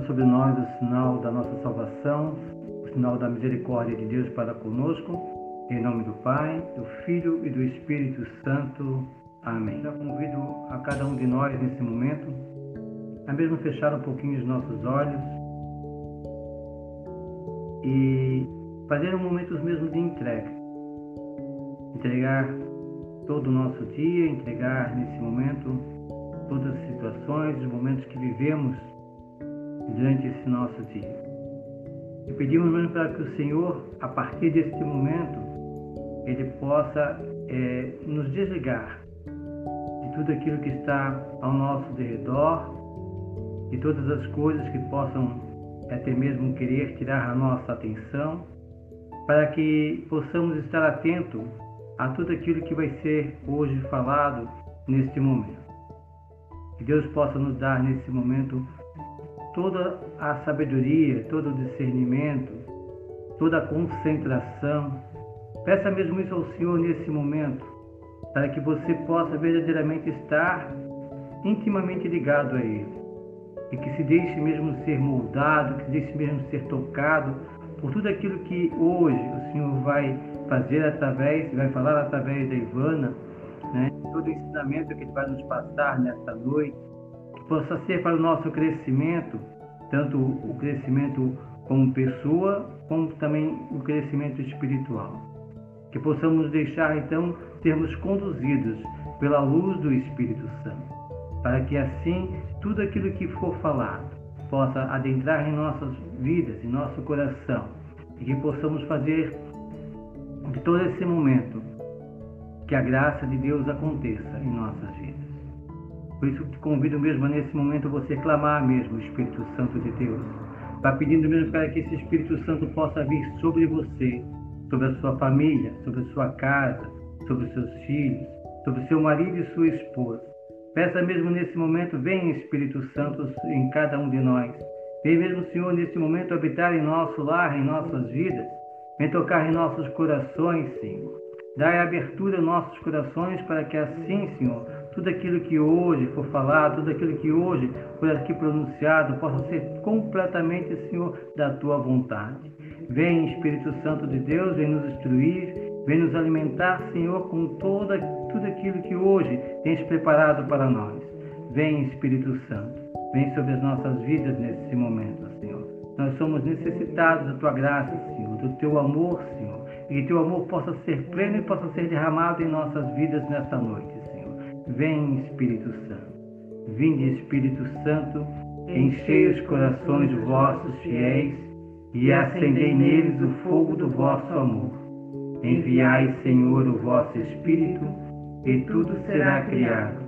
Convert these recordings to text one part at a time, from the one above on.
Traçando sobre nós o sinal da nossa salvação, o sinal da misericórdia de Deus para conosco, em nome do Pai, do Filho e do Espírito Santo. Amém. Já convido a cada um de nós nesse momento a mesmo fechar um pouquinho os nossos olhos e fazer um momento mesmo de entrega. Entregar todo o nosso dia, entregar nesse momento todas as situações, os momentos que vivemos durante esse nosso dia. E pedimos mesmo para que o Senhor, a partir deste momento, Ele possa é, nos desligar de tudo aquilo que está ao nosso redor, de todas as coisas que possam até mesmo querer tirar a nossa atenção, para que possamos estar atentos a tudo aquilo que vai ser hoje falado neste momento. Que Deus possa nos dar nesse momento toda a sabedoria, todo o discernimento, toda a concentração. Peça mesmo isso ao Senhor nesse momento, para que você possa verdadeiramente estar intimamente ligado a Ele e que se deixe mesmo ser moldado, que se deixe mesmo ser tocado por tudo aquilo que hoje o Senhor vai fazer através, vai falar através da Ivana, né? todo o ensinamento que Ele vai nos passar nesta noite, possa ser para o nosso crescimento, tanto o crescimento como pessoa, como também o crescimento espiritual. Que possamos deixar então sermos conduzidos pela luz do Espírito Santo, para que assim tudo aquilo que for falado possa adentrar em nossas vidas, em nosso coração, e que possamos fazer de todo esse momento que a graça de Deus aconteça em nossas vidas. Por isso te convido mesmo nesse momento você clamar mesmo o Espírito Santo de Deus, para pedindo mesmo para que esse Espírito Santo possa vir sobre você, sobre a sua família, sobre a sua casa, sobre os seus filhos, sobre o seu marido e sua esposa Peça mesmo nesse momento, vem Espírito Santo em cada um de nós. Vem mesmo, Senhor, nesse momento habitar em nosso lar, em nossas vidas. Vem tocar em nossos corações, Senhor. Dai abertura aos nossos corações para que assim, Senhor, tudo aquilo que hoje for falado, tudo aquilo que hoje for aqui pronunciado, possa ser completamente, Senhor, da tua vontade. Vem, Espírito Santo de Deus, vem nos instruir, vem nos alimentar, Senhor, com toda, tudo aquilo que hoje tens preparado para nós. Vem, Espírito Santo, vem sobre as nossas vidas nesse momento, Senhor. Nós somos necessitados da tua graça, Senhor, do teu amor, Senhor, e que teu amor possa ser pleno e possa ser derramado em nossas vidas nesta noite. Vem, Espírito Santo. Vinde, Espírito Santo, enchei os corações vossos fiéis e acendei neles o fogo do vosso amor. Enviai, Senhor, o vosso Espírito, e tudo será criado,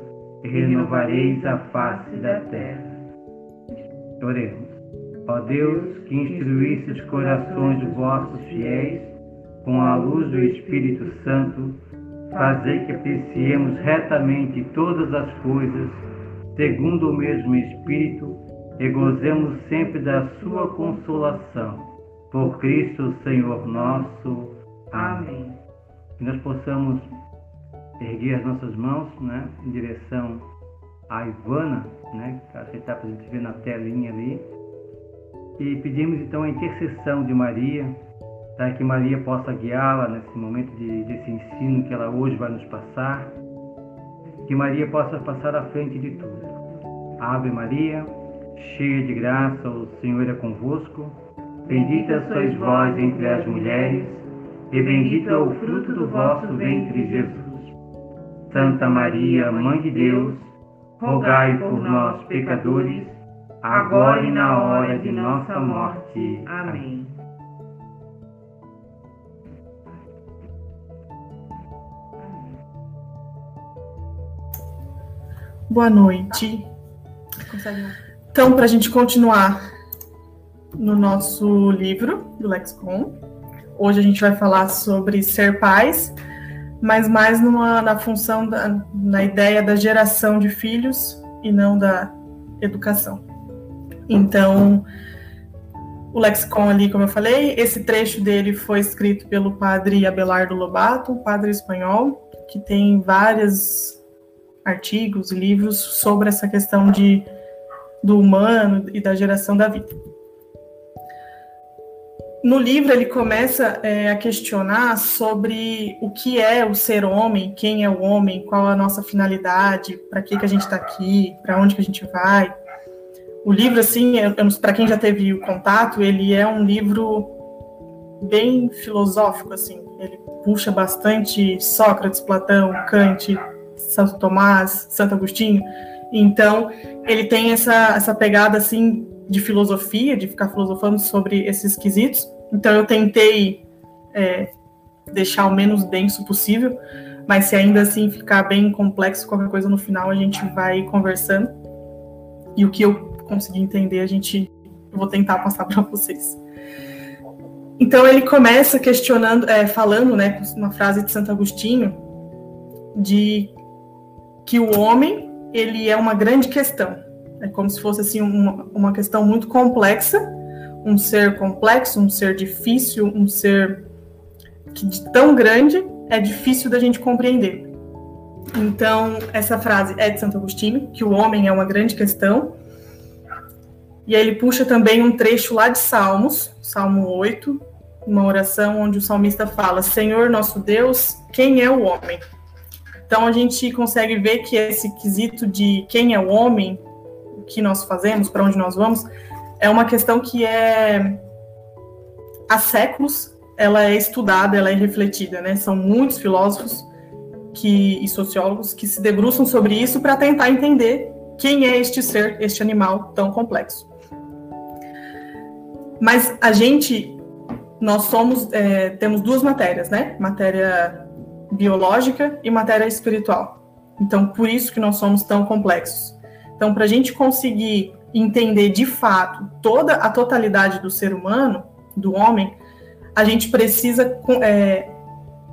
renovareis a face da terra. Oremos. Ó Deus, que instruísse os corações vossos fiéis com a luz do Espírito Santo, fazei que apreciemos retamente todas as coisas, segundo o mesmo Espírito, e gozemos sempre da sua consolação. Por Cristo, Senhor nosso. Amém. Que nós possamos erguer as nossas mãos né, em direção à Ivana, né, que está para a gente ver na telinha ali. E pedimos então a intercessão de Maria, para que Maria possa guiá-la nesse momento de, desse ensino que ela hoje vai nos passar. Que Maria possa passar à frente de tudo. Ave Maria, cheia de graça, o Senhor é convosco. Bendita sois vós entre as mulheres e bendito é o fruto do vosso ventre, Jesus. Santa Maria, Mãe de Deus, rogai por nós, pecadores, agora e na hora de nossa morte. Amém. Boa noite. Então, para a gente continuar no nosso livro do Lexicon, Hoje a gente vai falar sobre ser pais, mas mais numa, na função, da, na ideia da geração de filhos e não da educação. Então, o lexicon ali, como eu falei, esse trecho dele foi escrito pelo padre Abelardo Lobato, um padre espanhol, que tem várias artigos livros sobre essa questão de, do humano e da geração da vida. No livro, ele começa é, a questionar sobre o que é o ser homem, quem é o homem, qual a nossa finalidade, para que, que a gente está aqui, para onde que a gente vai. O livro, assim, é, para quem já teve o contato, ele é um livro bem filosófico, assim. Ele puxa bastante Sócrates, Platão, Kant, Santo Tomás, Santo Agostinho. Então, ele tem essa, essa pegada, assim, de filosofia, de ficar filosofando sobre esses quesitos. Então eu tentei é, deixar o menos denso possível, mas se ainda assim ficar bem complexo, qualquer coisa no final a gente vai conversando. E o que eu consegui entender, a gente eu vou tentar passar para vocês. Então ele começa questionando, é, falando, né, uma frase de Santo Agostinho, de que o homem ele é uma grande questão. É como se fosse assim uma, uma questão muito complexa, um ser complexo, um ser difícil, um ser que de tão grande é difícil da gente compreender. Então, essa frase é de Santo Agostinho, que o homem é uma grande questão. E aí ele puxa também um trecho lá de Salmos, Salmo 8, uma oração onde o salmista fala: Senhor nosso Deus, quem é o homem? Então a gente consegue ver que esse quesito de quem é o homem o que nós fazemos, para onde nós vamos, é uma questão que é há séculos ela é estudada, ela é refletida, né? São muitos filósofos que, e sociólogos que se debruçam sobre isso para tentar entender quem é este ser, este animal tão complexo. Mas a gente, nós somos, é, temos duas matérias, né? Matéria biológica e matéria espiritual. Então, por isso que nós somos tão complexos. Então, para a gente conseguir entender de fato toda a totalidade do ser humano, do homem, a gente precisa é,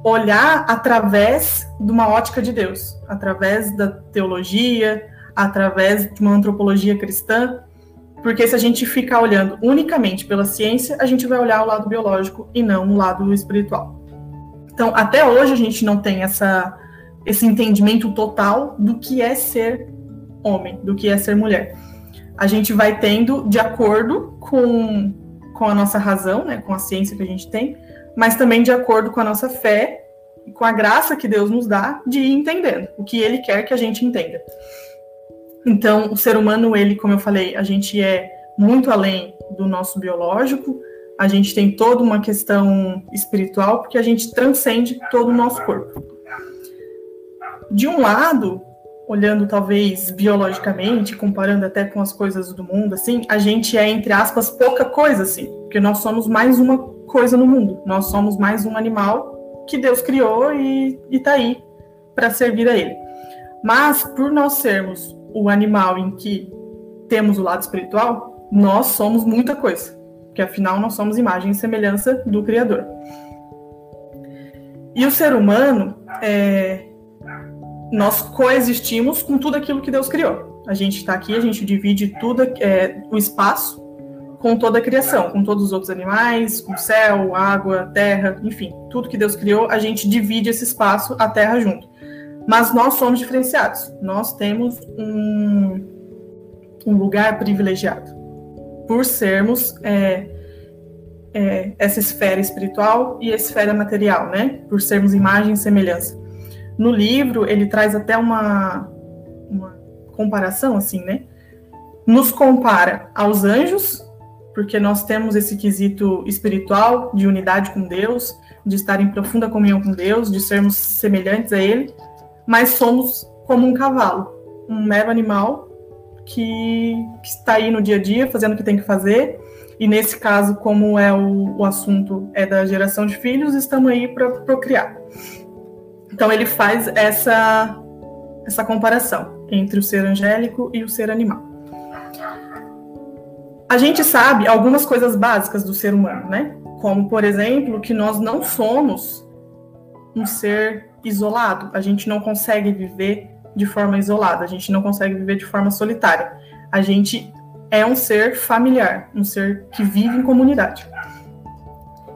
olhar através de uma ótica de Deus, através da teologia, através de uma antropologia cristã, porque se a gente ficar olhando unicamente pela ciência, a gente vai olhar o lado biológico e não o lado espiritual. Então, até hoje a gente não tem essa, esse entendimento total do que é ser homem, do que é ser mulher. A gente vai tendo de acordo com, com a nossa razão, né, com a ciência que a gente tem, mas também de acordo com a nossa fé e com a graça que Deus nos dá de ir entendendo o que Ele quer que a gente entenda. Então, o ser humano, ele, como eu falei, a gente é muito além do nosso biológico, a gente tem toda uma questão espiritual, porque a gente transcende todo o nosso corpo. De um lado, olhando talvez biologicamente, comparando até com as coisas do mundo, assim, a gente é, entre aspas, pouca coisa, assim, porque nós somos mais uma coisa no mundo, nós somos mais um animal que Deus criou e, está aí para servir a Ele. Mas, por nós sermos o animal em que temos o lado espiritual, nós somos muita coisa, porque afinal nós somos imagem e semelhança do Criador. E o ser humano, é, nós coexistimos com tudo aquilo que Deus criou. A gente está aqui, a gente divide tudo é, o espaço com toda a criação, com todos os outros animais, com céu, água, terra, enfim, tudo que Deus criou, a gente divide esse espaço, a terra junto. Mas nós somos diferenciados. Nós temos um, um lugar privilegiado por sermos é, é, essa esfera espiritual e a esfera material, né? Por sermos imagem e semelhança. No livro, ele traz até uma, uma comparação, assim, né? Nos compara aos anjos, porque nós temos esse quesito espiritual de unidade com Deus, de estar em profunda comunhão com Deus, de sermos semelhantes a Ele, mas somos como um cavalo, um mero animal que, está aí no dia a dia fazendo o que tem que fazer. E nesse caso, como é o, o assunto é da geração de filhos, estamos aí para procriar. Então ele faz essa essa comparação entre o ser angélico e o ser animal. A gente sabe algumas coisas básicas do ser humano, né? Como, por exemplo, que nós não somos um ser isolado. A gente não consegue viver de forma isolada, a gente não consegue viver de forma solitária. A gente é um ser familiar, um ser que vive em comunidade.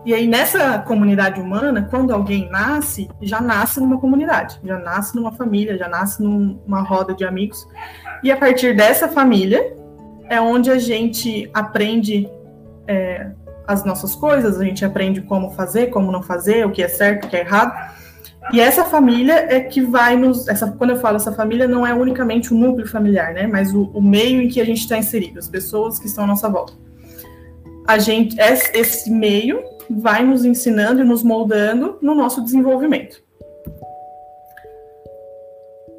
E aí, nessa comunidade humana, quando alguém nasce, já nasce numa comunidade, já nasce numa família, já nasce numa roda de amigos. E a partir dessa família é onde a gente aprende é, as nossas coisas, a gente aprende como fazer, como não fazer, o que é certo, o que é errado. E essa família é que vai nos. Essa, quando eu falo essa família, não é unicamente o núcleo familiar, né? Mas o, o meio em que a gente está inserido, as pessoas que estão à nossa volta. A gente, esse meio vai nos ensinando e nos moldando no nosso desenvolvimento.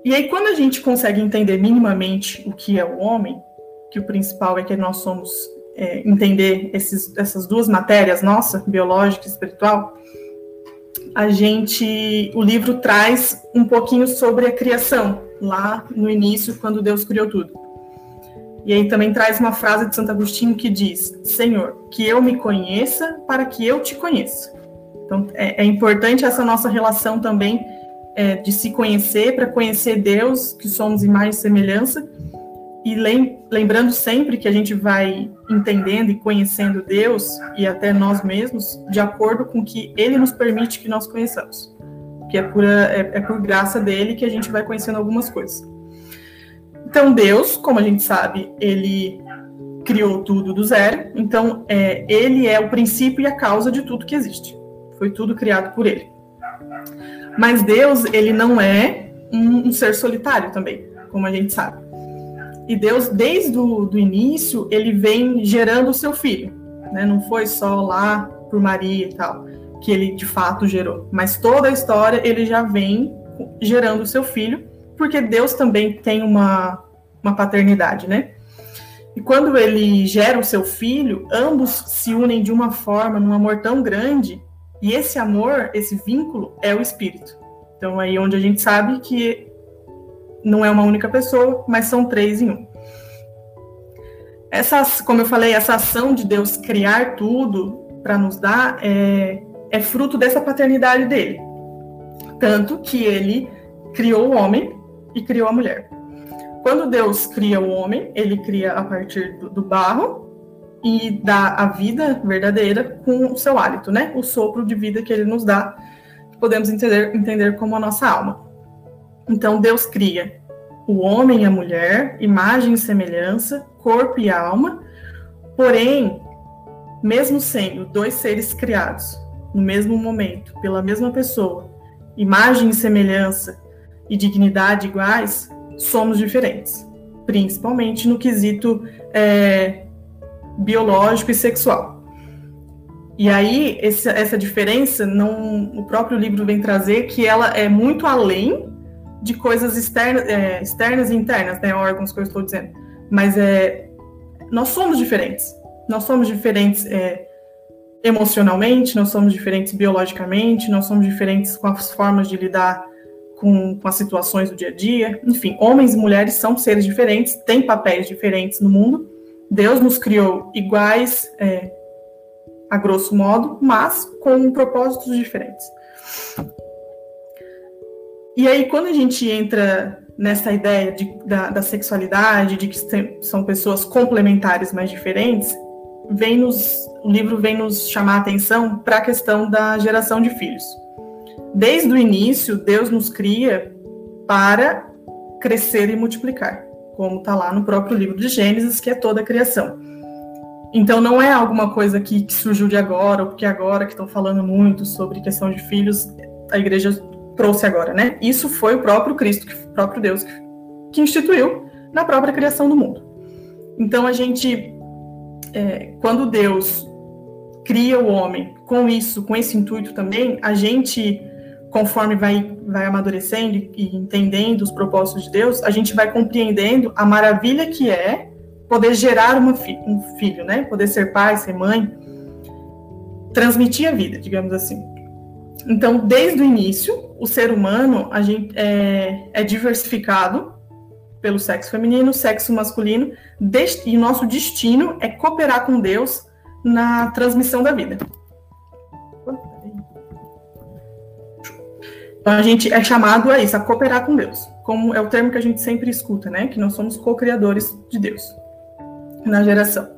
E aí, quando a gente consegue entender minimamente o que é o homem, que o principal é que nós somos é, entender esses, essas duas matérias, nossa, biológica e espiritual, a gente, o livro traz um pouquinho sobre a criação, lá no início, quando Deus criou tudo. E aí também traz uma frase de Santo Agostinho que diz: Senhor, que eu me conheça para que eu te conheça. Então é, é importante essa nossa relação também é, de se conhecer para conhecer Deus, que somos imagem e semelhança, e lembrando sempre que a gente vai entendendo e conhecendo Deus e até nós mesmos de acordo com que Ele nos permite que nós conheçamos. Que é, pura, é, é por graça dele que a gente vai conhecendo algumas coisas. Então, Deus, como a gente sabe, ele criou tudo do zero. Então, é, ele é o princípio e a causa de tudo que existe. Foi tudo criado por ele. Mas Deus, ele não é um, um ser solitário também, como a gente sabe. E Deus, desde o início, ele vem gerando o seu filho. Né? Não foi só lá por Maria e tal, que ele de fato gerou. Mas toda a história ele já vem gerando o seu filho, porque Deus também tem uma, uma paternidade, né? E quando ele gera o seu filho, ambos se unem de uma forma, num amor tão grande, e esse amor, esse vínculo, é o espírito. Então, aí onde a gente sabe que não é uma única pessoa, mas são três em um. Essa, como eu falei, essa ação de Deus criar tudo para nos dar é, é fruto dessa paternidade dele. Tanto que ele criou o homem e criou a mulher. Quando Deus cria o homem, ele cria a partir do, do barro e dá a vida verdadeira com o seu hálito, né? O sopro de vida que ele nos dá, podemos entender, entender como a nossa alma. Então Deus cria o homem e a mulher, imagem e semelhança, corpo e alma, porém, mesmo sendo dois seres criados no mesmo momento, pela mesma pessoa, imagem e semelhança e dignidade iguais, somos diferentes, principalmente no quesito é, biológico e sexual. E aí, esse, essa diferença, não, o próprio livro vem trazer que ela é muito além de coisas externas, é, externas e internas, né, órgãos que eu estou dizendo. Mas é, nós somos diferentes. Nós somos diferentes é, emocionalmente, nós somos diferentes biologicamente, nós somos diferentes com as formas de lidar com, com as situações do dia a dia. Enfim, homens e mulheres são seres diferentes, têm papéis diferentes no mundo. Deus nos criou iguais, é, a grosso modo, mas com propósitos diferentes. E aí, quando a gente entra nessa ideia de, da, da, sexualidade, de que são pessoas complementares, mas diferentes, vem nos, o livro vem nos chamar a atenção para a questão da geração de filhos. Desde o início, Deus nos cria para crescer e multiplicar, como está lá no próprio livro de Gênesis, que é toda a criação. Então, não é alguma coisa que, que surgiu de agora, ou porque agora que estão falando muito sobre questão de filhos, a igreja trouxe agora, né? Isso foi o próprio Cristo, o próprio Deus, que instituiu na própria criação do mundo. Então a gente, é, quando Deus cria o homem com isso, com esse intuito também, a gente, conforme vai, vai amadurecendo e entendendo os propósitos de Deus, a gente vai compreendendo a maravilha que é poder gerar fi um filho, né? Poder ser pai, ser mãe, transmitir a vida, digamos assim. Então, desde o início, o ser humano a gente, é, é diversificado pelo sexo feminino, sexo masculino, e nosso destino é cooperar com Deus na transmissão da vida. Então a gente é chamado a isso, a cooperar com Deus, como é o termo que a gente sempre escuta, né? Que nós somos co-criadores de Deus na geração.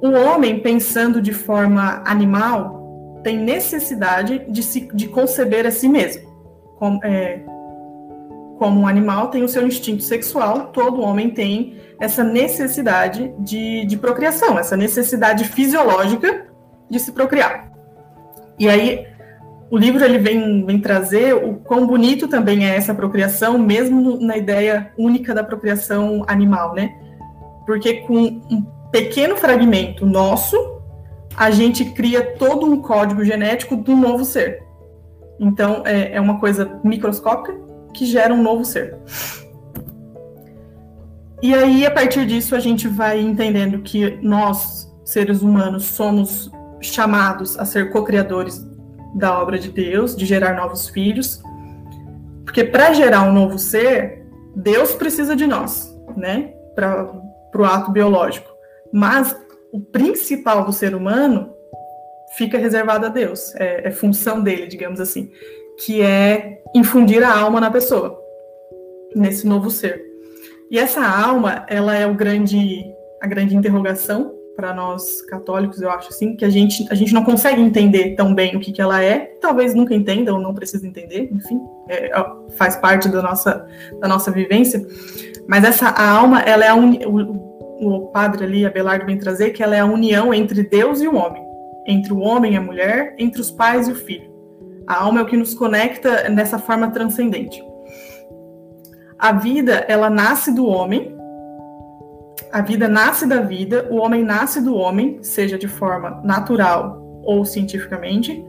o homem, pensando de forma animal, tem necessidade de, se, de conceber a si mesmo. Como, é, como um animal tem o seu instinto sexual, todo homem tem essa necessidade de, de procriação, essa necessidade fisiológica de se procriar. E aí, o livro ele vem, vem trazer o quão bonito também é essa procriação, mesmo na ideia única da procriação animal, né? Porque com um pequeno fragmento nosso, a gente cria todo um código genético do novo ser. Então, é, é uma coisa microscópica que gera um novo ser. E aí, a partir disso, a gente vai entendendo que nós, seres humanos, somos chamados a ser co-criadores da obra de Deus, de gerar novos filhos. Porque para gerar um novo ser, Deus precisa de nós, né? Para o ato biológico. Mas o principal do ser humano fica reservado a Deus. É, é função dele, digamos assim. Que é infundir a alma na pessoa, nesse novo ser. E essa alma, ela é o grande, a grande interrogação para nós católicos, eu acho assim, que a gente, a gente não consegue entender tão bem o que, que ela é, talvez nunca entenda ou não precisa entender, enfim, é, faz parte da nossa, da nossa vivência. Mas essa alma, ela é a uni, o, padre ali, Abelardo, vem trazer que ela é a união entre Deus e o homem, entre o homem e a mulher, entre os pais e o filho. A alma é o que nos conecta nessa forma transcendente. A vida, ela nasce do homem, a vida nasce da vida, o homem nasce do homem, seja de forma natural ou cientificamente,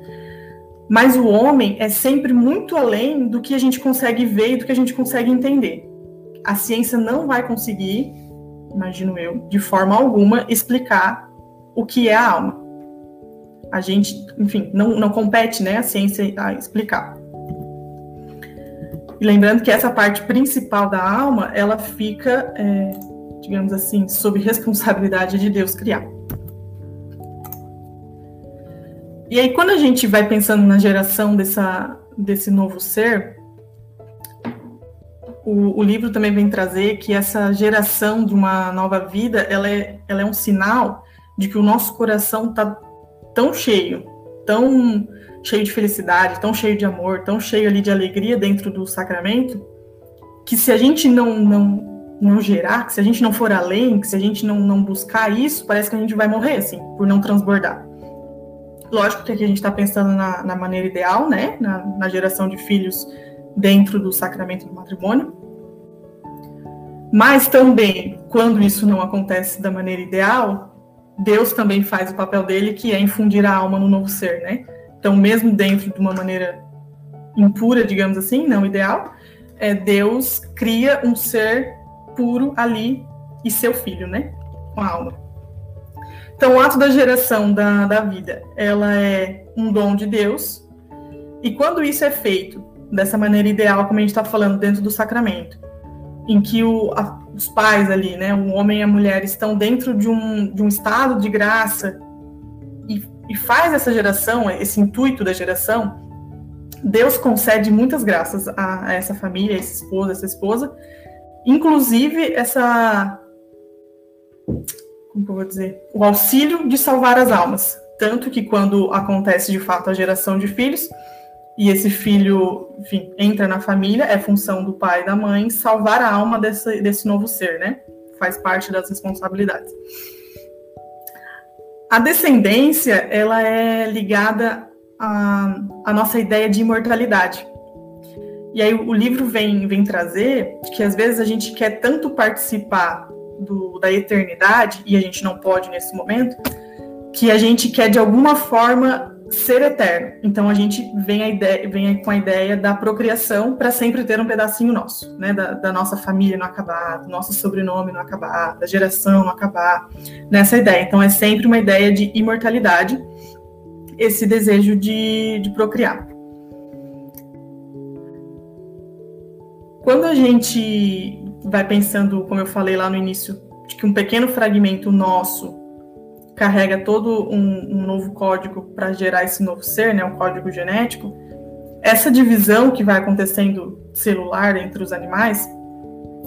mas o homem é sempre muito além do que a gente consegue ver e do que a gente consegue entender. A ciência não vai conseguir, imagino eu, de forma alguma, explicar o que é a alma. A gente, enfim, não, não compete né, a ciência a explicar. E lembrando que essa parte principal da alma, ela fica é, digamos assim, sob responsabilidade de Deus criar. E aí, quando a gente vai pensando na geração dessa, desse novo ser, o, o, livro também vem trazer que essa geração de uma nova vida, ela é, ela é um sinal de que o nosso coração está tão cheio, tão cheio de felicidade, tão cheio de amor, tão cheio ali de alegria dentro do sacramento, que se a gente não, não não gerar, que se a gente não for além, que se a gente não, não buscar isso, parece que a gente vai morrer, assim, por não transbordar. Lógico que aqui a gente está pensando na, na, maneira ideal, né, na, na geração de filhos dentro do sacramento do matrimônio. Mas também, quando isso não acontece da maneira ideal, Deus também faz o papel dele, que é infundir a alma no novo ser, né? Então, mesmo dentro de uma maneira impura, digamos assim, não ideal, é, Deus cria um ser puro ali e seu filho, né? Com a alma. Então, o ato da geração da, da vida, ela é um dom de Deus. E quando isso é feito dessa maneira ideal, como a gente está falando, dentro do sacramento, em que o, a, os pais ali, né, o homem e a mulher, estão dentro de um, de um estado de graça e, e faz essa geração, esse intuito da geração, Deus concede muitas graças a, a essa família, a essa esposa, essa esposa, Inclusive, essa. Como que eu vou dizer? O auxílio de salvar as almas. Tanto que quando acontece de fato a geração de filhos, e esse filho, enfim, entra na família, é função do pai e da mãe salvar a alma desse, desse novo ser, né? Faz parte das responsabilidades. A descendência, ela é ligada à, à nossa ideia de imortalidade. E aí o livro vem, vem trazer que às vezes a gente quer tanto participar do, da eternidade, e a gente não pode nesse momento, que a gente quer de alguma forma ser eterno. Então a gente vem, ideia, vem com a ideia da procriação para sempre ter um pedacinho nosso, né? Da, da, nossa família não acabar, do nosso sobrenome não acabar, da geração não acabar, nessa ideia. Então é sempre uma ideia de imortalidade, esse desejo de, de procriar. Quando a gente vai pensando, como eu falei lá no início, de que um pequeno fragmento nosso carrega todo um, um novo código para gerar esse novo ser, né, um código genético, essa divisão que vai acontecendo celular entre os animais,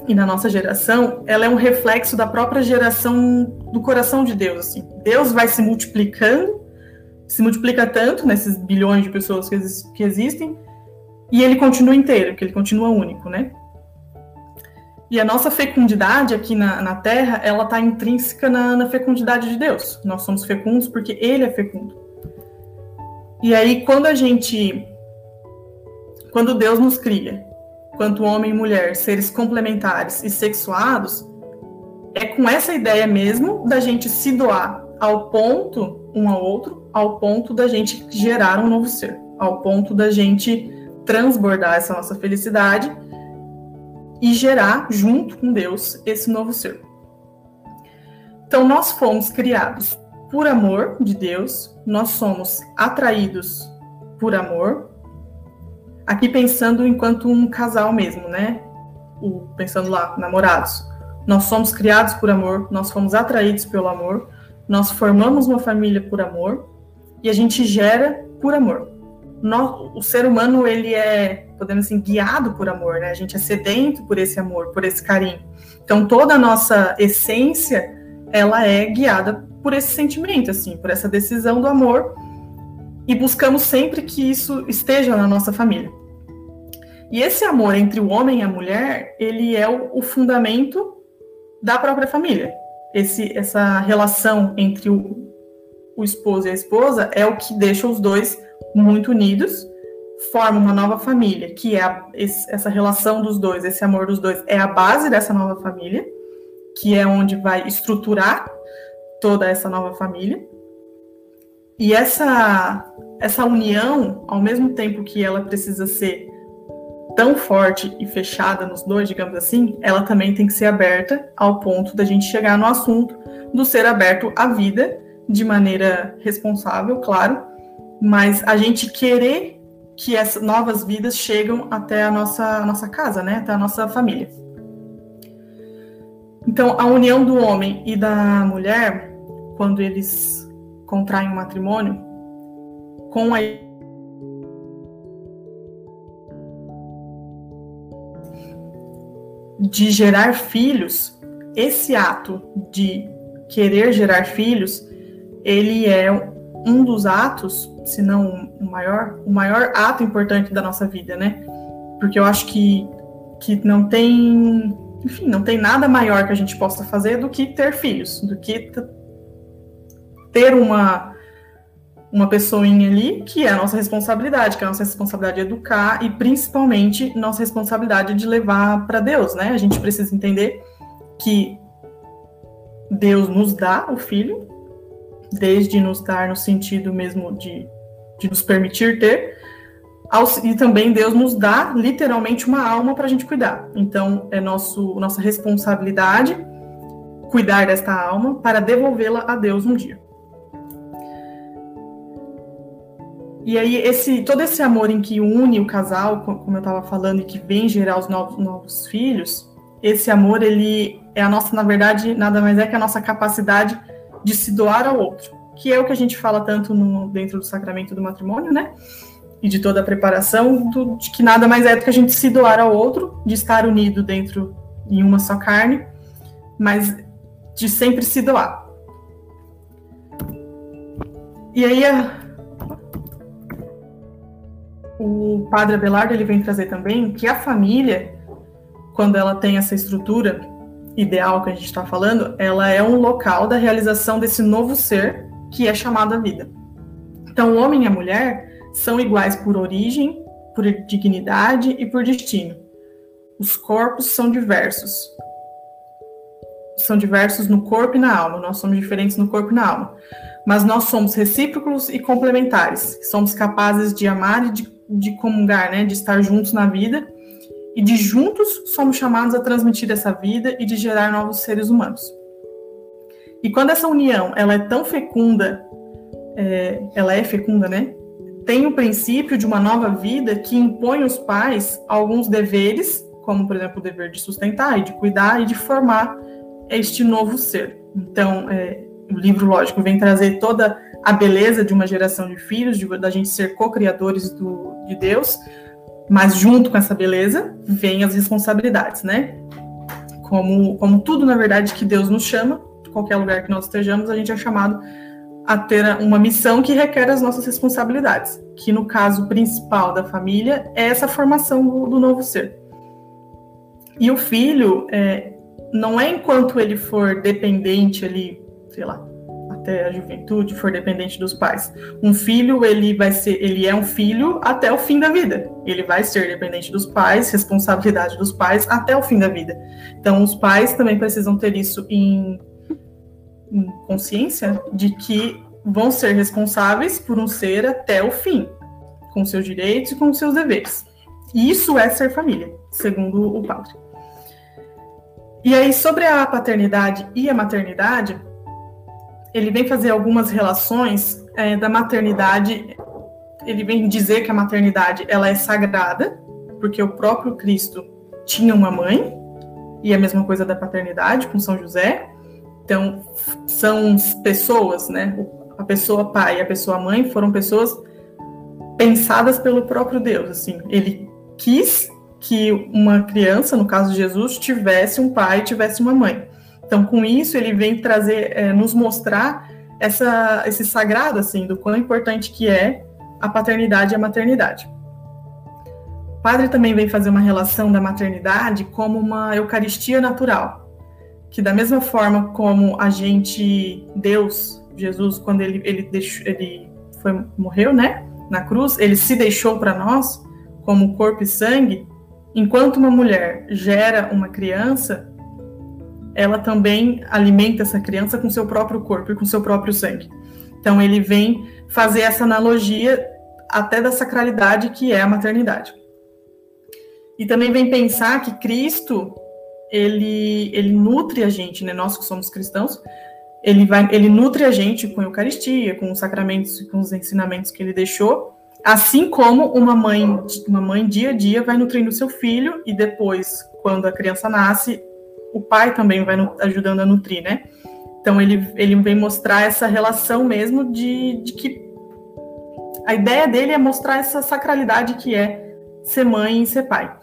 e na nossa geração, ela é um reflexo da própria geração do coração de Deus. Assim. Deus vai se multiplicando, se multiplica tanto nesses bilhões de pessoas que, que existem, e ele continua inteiro, que ele continua único, né? E a nossa fecundidade aqui na, na Terra, ela está intrínseca na, na, fecundidade de Deus. Nós somos fecundos porque Ele é fecundo. E aí, quando a gente. Quando Deus nos cria, quanto homem e mulher, seres complementares e sexuados, é com essa ideia mesmo da gente se doar ao ponto, um ao outro, ao ponto da gente gerar um novo ser, ao ponto da gente transbordar essa nossa felicidade e gerar, junto com Deus, esse novo ser. Então, nós fomos criados por amor de Deus, nós somos atraídos por amor. Aqui pensando enquanto um casal mesmo, né? O, pensando lá, namorados. Nós somos criados por amor, nós fomos atraídos pelo amor, nós formamos uma família por amor e a gente gera por amor o ser humano ele é, podemos assim, guiado por amor, né? A gente é sedento por esse amor, por esse carinho. Então toda a nossa essência ela é guiada por esse sentimento, assim, por essa decisão do amor e buscamos sempre que isso esteja na nossa família. E esse amor entre o homem e a mulher, ele é o, o fundamento da própria família. Esse, essa relação entre o, o esposo e a esposa é o que deixa os dois muito unidos, formam uma nova família, que é a, esse, essa relação dos dois, esse amor dos dois, é a base dessa nova família, que é onde vai estruturar toda essa nova família. E essa, essa união, ao mesmo tempo que ela precisa ser tão forte e fechada nos dois, digamos assim, ela também tem que ser aberta ao ponto da gente chegar no assunto do ser aberto à vida de maneira responsável, claro, mas a gente querer que essas novas vidas chegam até a nossa, a nossa casa, né? Até a nossa família. Então, a união do homem e da mulher, quando eles contraem um matrimônio, com a de gerar filhos, esse ato de querer gerar filhos, ele é um dos atos se não o maior, o maior ato importante da nossa vida, né? Porque eu acho que, que não tem, enfim, não tem nada maior que a gente possa fazer do que ter filhos, do que ter uma uma pessoinha ali que é a nossa responsabilidade, que é a nossa responsabilidade de educar e principalmente nossa responsabilidade de levar para Deus, né? A gente precisa entender que Deus nos dá o filho, desde nos dar no sentido mesmo de, de nos permitir ter, e também Deus nos dá literalmente uma alma para a gente cuidar. Então é nosso, nossa responsabilidade cuidar desta alma para devolvê-la a Deus um dia. E aí esse todo esse amor em que une o casal, como eu estava falando, e que vem gerar os novos, novos filhos, esse amor ele é a nossa, na verdade, nada mais é que a nossa capacidade de se doar ao outro, que é o que a gente fala tanto no, dentro do sacramento do matrimônio, né? E de toda a preparação, do, de que nada mais é do que a gente se doar ao outro, de estar unido dentro em uma só carne, mas de sempre se doar. E aí a, o padre Abelardo ele vem trazer também que a família, quando ela tem essa estrutura ideal que a gente está falando, ela é um local da realização desse novo ser que é chamado a vida. Então, o homem e a mulher são iguais por origem, por dignidade e por destino. Os corpos são diversos. São diversos no corpo e na alma. Nós somos diferentes no corpo e na alma. Mas nós somos recíprocos e complementares. Somos capazes de amar e de, de comungar, né? de estar juntos na vida e de juntos somos chamados a transmitir essa vida e de gerar novos seres humanos. E quando essa união ela é tão fecunda, é, ela é fecunda, né? Tem o princípio de uma nova vida que impõe aos pais alguns deveres, como por exemplo o dever de sustentar e de cuidar e de formar este novo ser. Então, é, o livro, lógico, vem trazer toda a beleza de uma geração de filhos, de, da gente ser co-criadores de Deus, mas junto com essa beleza, vem as responsabilidades, né? como, como tudo, na verdade, que Deus nos chama, qualquer lugar que nós estejamos, a gente é chamado a ter uma missão que requer as nossas responsabilidades, que no caso principal da família é essa formação do, do novo ser. E o filho, é, não é enquanto ele for dependente ali, sei lá, até a juventude, for dependente dos pais. Um filho, ele vai ser, ele é um filho até o fim da vida. Ele vai ser dependente dos pais, responsabilidade dos pais até o fim da vida. Então, os pais também precisam ter isso em, em consciência de que vão ser responsáveis por um ser até o fim, com seus direitos e com seus deveres. Isso é ser família, segundo o padre. E aí, sobre a paternidade e a maternidade, ele vem fazer algumas relações é, da maternidade. Ele vem dizer que a maternidade ela é sagrada, porque o próprio Cristo tinha uma mãe, e a mesma coisa da paternidade com São José. Então, são pessoas, né? A pessoa pai e a pessoa mãe foram pessoas pensadas pelo próprio Deus. Assim, ele quis que uma criança, no caso de Jesus, tivesse um pai, tivesse uma mãe. Então, com isso, ele vem trazer, é, nos mostrar essa, esse sagrado, assim, do quão importante que é a paternidade e a maternidade. O padre também vem fazer uma relação da maternidade como uma eucaristia natural, que da mesma forma como a gente, Deus, Jesus, quando ele ele deixou, ele foi morreu, né, na cruz, ele se deixou para nós como corpo e sangue. Enquanto uma mulher gera uma criança, ela também alimenta essa criança com seu próprio corpo e com seu próprio sangue. Então ele vem fazer essa analogia até da sacralidade que é a maternidade. E também vem pensar que Cristo ele ele nutre a gente, né? Nós que somos cristãos, ele vai ele nutre a gente com a Eucaristia, com os sacramentos, com os ensinamentos que ele deixou, assim como uma mãe uma mãe dia a dia vai nutrindo seu filho e depois quando a criança nasce o pai também vai ajudando a nutrir, né? Então ele, ele vem mostrar essa relação mesmo de, de que a ideia dele é mostrar essa sacralidade que é ser mãe e ser pai.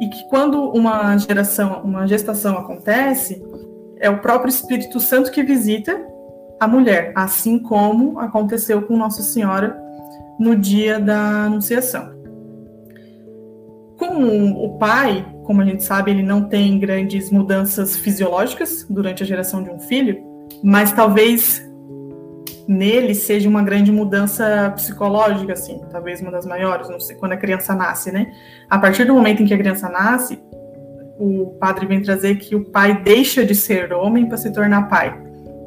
E que quando uma geração, uma gestação acontece, é o próprio Espírito Santo que visita a mulher, assim como aconteceu com Nossa Senhora no dia da Anunciação. Com o pai, como a gente sabe, ele não tem grandes mudanças fisiológicas durante a geração de um filho, mas talvez nele seja uma grande mudança psicológica, assim, talvez uma das maiores, não sei, quando a criança nasce, né? A partir do momento em que a criança nasce, o padre vem trazer que o pai deixa de ser homem para se tornar pai.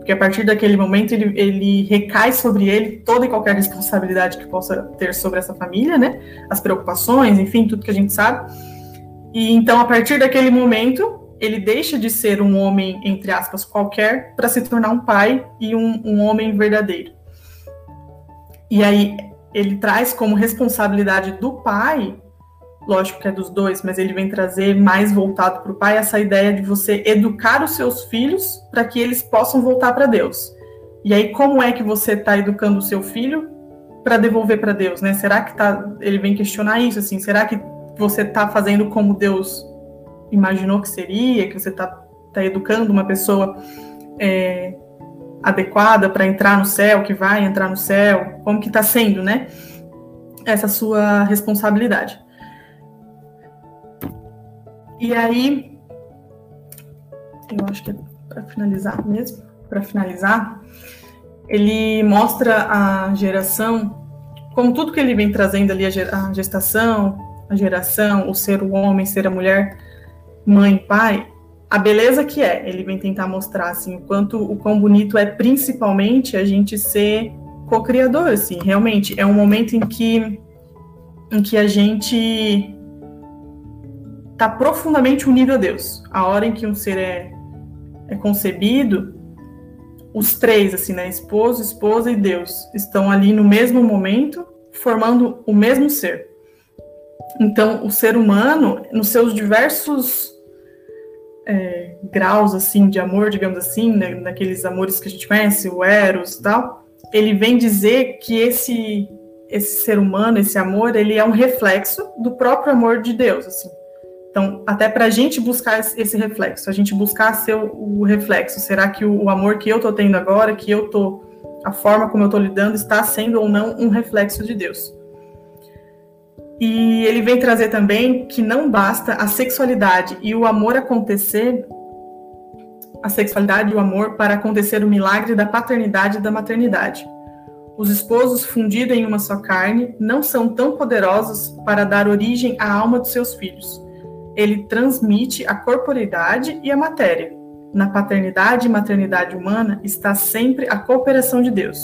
Porque a partir daquele momento ele, ele recai sobre ele toda e qualquer responsabilidade que possa ter sobre essa família, né? As preocupações, enfim, tudo que a gente sabe. E então, a partir daquele momento, ele deixa de ser um homem, entre aspas, qualquer, para se tornar um pai e um, um homem verdadeiro. E aí, ele traz como responsabilidade do pai, lógico que é dos dois, mas ele vem trazer mais voltado para o pai essa ideia de você educar os seus filhos para que eles possam voltar para Deus. E aí, como é que você está educando o seu filho para devolver para Deus, né? Será que tá? Ele vem questionar isso, assim. Será que você está fazendo como Deus imaginou que seria, que você está tá educando uma pessoa é, adequada para entrar no céu, que vai entrar no céu, como que está sendo, né? Essa sua responsabilidade. E aí, eu acho que é para finalizar mesmo, para finalizar, ele mostra a geração, como tudo que ele vem trazendo ali, a gestação, a geração, o ser o homem, ser a mulher, mãe, pai, a beleza que é. Ele vem tentar mostrar assim, o quanto o quão bonito é principalmente a gente ser co-criador, assim, realmente é um momento em que em que a gente está profundamente unido a Deus. A hora em que um ser é, é concebido, os três, assim, né, esposo, esposa e Deus, estão ali no mesmo momento, formando o mesmo ser. Então, o ser humano, nos seus diversos é, graus assim de amor, digamos assim, né, naqueles amores que a gente conhece, o eros e tal, ele vem dizer que esse esse ser humano, esse amor, ele é um reflexo do próprio amor de Deus, assim. Então, até para a gente buscar esse reflexo, a gente buscar ser o, reflexo. Será que o, amor que eu estou tendo agora, que eu estou, a forma como eu estou lidando, está sendo ou não um reflexo de Deus? E ele vem trazer também que não basta a sexualidade e o amor acontecer, a sexualidade e o amor para acontecer o milagre da paternidade e da maternidade. Os esposos fundidos em uma só carne não são tão poderosos para dar origem à alma dos seus filhos ele transmite a corporeidade e a matéria. Na paternidade e maternidade humana está sempre a cooperação de Deus.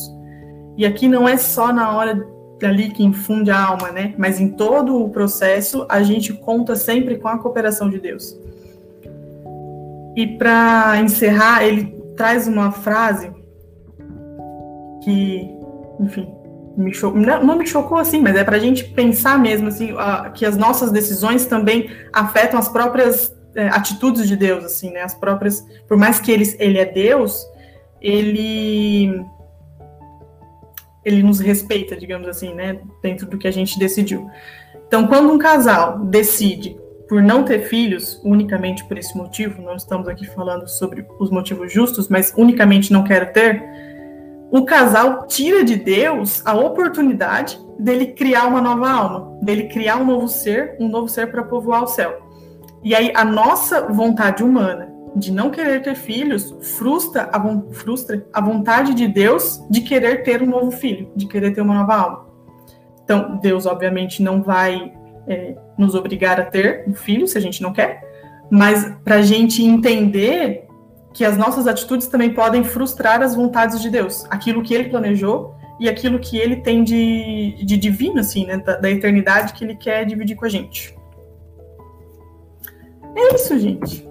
E aqui não é só na hora ali que infunde a alma, né? Mas em todo o processo a gente conta sempre com a cooperação de Deus. E para encerrar, ele traz uma frase que, enfim, me chocou, não, me chocou assim, mas é para a gente pensar mesmo assim, que as nossas decisões também afetam as próprias é, atitudes de Deus, assim, né? As próprias, por mais que ele, ele é Deus, ele ele nos respeita, digamos assim, né? Dentro do que a gente decidiu. Então, quando um casal decide por não ter filhos, unicamente por esse motivo, não estamos aqui falando sobre os motivos justos, mas unicamente não quero ter, o casal tira de Deus a oportunidade dele criar uma nova alma, dele criar um novo ser, um novo ser para povoar o céu. E aí a nossa vontade humana de não querer ter filhos frustra a, frustra a vontade de Deus de querer ter um novo filho, de querer ter uma nova alma. Então, Deus, obviamente, não vai é, nos obrigar a ter um filho se a gente não quer, mas para a gente entender que as nossas atitudes também podem frustrar as vontades de Deus, aquilo que ele planejou e aquilo que ele tem de, de divino, assim, né, da, da eternidade que ele quer dividir com a gente. É isso, gente.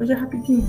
Hoje é rapidinho.